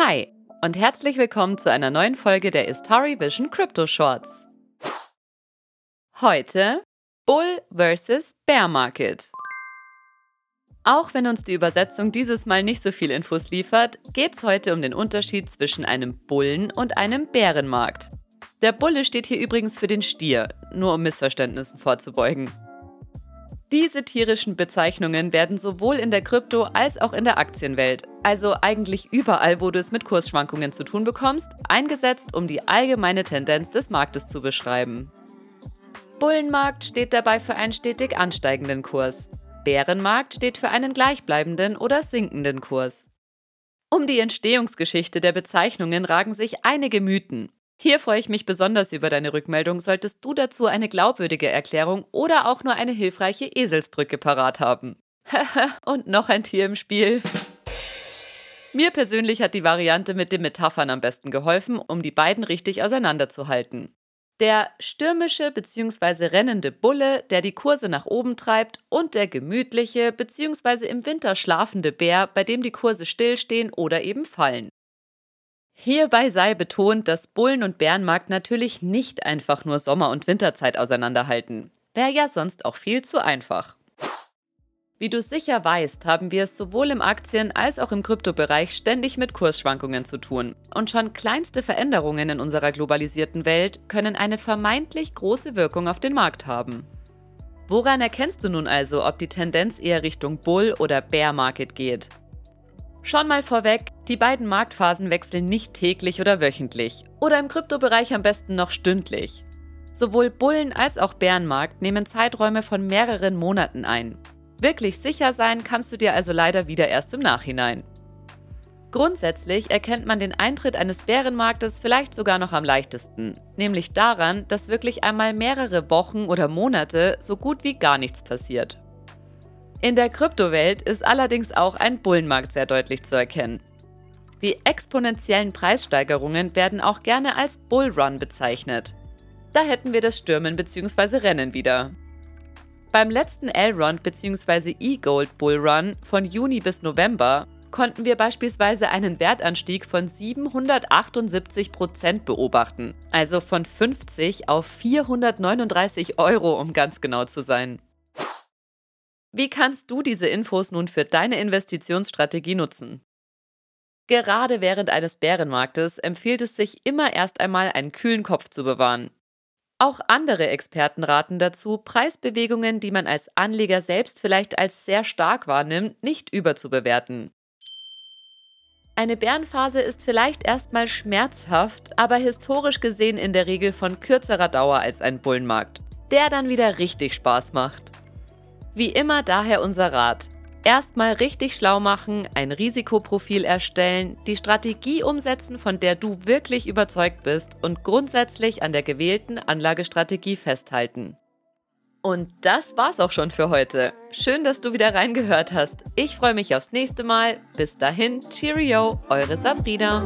Hi und herzlich willkommen zu einer neuen Folge der Istari Vision Crypto Shorts. Heute Bull vs. Bear Market. Auch wenn uns die Übersetzung dieses Mal nicht so viel Infos liefert, geht es heute um den Unterschied zwischen einem Bullen- und einem Bärenmarkt. Der Bulle steht hier übrigens für den Stier, nur um Missverständnissen vorzubeugen. Diese tierischen Bezeichnungen werden sowohl in der Krypto- als auch in der Aktienwelt, also eigentlich überall, wo du es mit Kursschwankungen zu tun bekommst, eingesetzt, um die allgemeine Tendenz des Marktes zu beschreiben. Bullenmarkt steht dabei für einen stetig ansteigenden Kurs. Bärenmarkt steht für einen gleichbleibenden oder sinkenden Kurs. Um die Entstehungsgeschichte der Bezeichnungen ragen sich einige Mythen. Hier freue ich mich besonders über deine Rückmeldung, solltest du dazu eine glaubwürdige Erklärung oder auch nur eine hilfreiche Eselsbrücke parat haben. Und noch ein Tier im Spiel. Mir persönlich hat die Variante mit den Metaphern am besten geholfen, um die beiden richtig auseinanderzuhalten. Der stürmische bzw. rennende Bulle, der die Kurse nach oben treibt, und der gemütliche bzw. im Winter schlafende Bär, bei dem die Kurse stillstehen oder eben fallen. Hierbei sei betont, dass Bullen- und Bärenmarkt natürlich nicht einfach nur Sommer- und Winterzeit auseinanderhalten. Wäre ja sonst auch viel zu einfach. Wie du sicher weißt, haben wir es sowohl im Aktien- als auch im Kryptobereich ständig mit Kursschwankungen zu tun. Und schon kleinste Veränderungen in unserer globalisierten Welt können eine vermeintlich große Wirkung auf den Markt haben. Woran erkennst du nun also, ob die Tendenz eher Richtung Bull- oder Bear-Market geht? Schon mal vorweg, die beiden Marktphasen wechseln nicht täglich oder wöchentlich oder im Kryptobereich am besten noch stündlich. Sowohl Bullen- als auch Bärenmarkt nehmen Zeiträume von mehreren Monaten ein. Wirklich sicher sein kannst du dir also leider wieder erst im Nachhinein. Grundsätzlich erkennt man den Eintritt eines Bärenmarktes vielleicht sogar noch am leichtesten, nämlich daran, dass wirklich einmal mehrere Wochen oder Monate so gut wie gar nichts passiert. In der Kryptowelt ist allerdings auch ein Bullenmarkt sehr deutlich zu erkennen. Die exponentiellen Preissteigerungen werden auch gerne als Bullrun bezeichnet. Da hätten wir das Stürmen bzw. Rennen wieder. Beim letzten Elrond bzw. E-Gold Bullrun von Juni bis November konnten wir beispielsweise einen Wertanstieg von 778 Prozent beobachten, also von 50 auf 439 Euro, um ganz genau zu sein. Wie kannst du diese Infos nun für deine Investitionsstrategie nutzen? Gerade während eines Bärenmarktes empfiehlt es sich immer erst einmal einen kühlen Kopf zu bewahren. Auch andere Experten raten dazu, Preisbewegungen, die man als Anleger selbst vielleicht als sehr stark wahrnimmt, nicht überzubewerten. Eine Bärenphase ist vielleicht erstmal schmerzhaft, aber historisch gesehen in der Regel von kürzerer Dauer als ein Bullenmarkt, der dann wieder richtig Spaß macht. Wie immer daher unser Rat. Erstmal richtig schlau machen, ein Risikoprofil erstellen, die Strategie umsetzen, von der du wirklich überzeugt bist und grundsätzlich an der gewählten Anlagestrategie festhalten. Und das war's auch schon für heute. Schön, dass du wieder reingehört hast. Ich freue mich aufs nächste Mal. Bis dahin, Cheerio, eure Sabrina.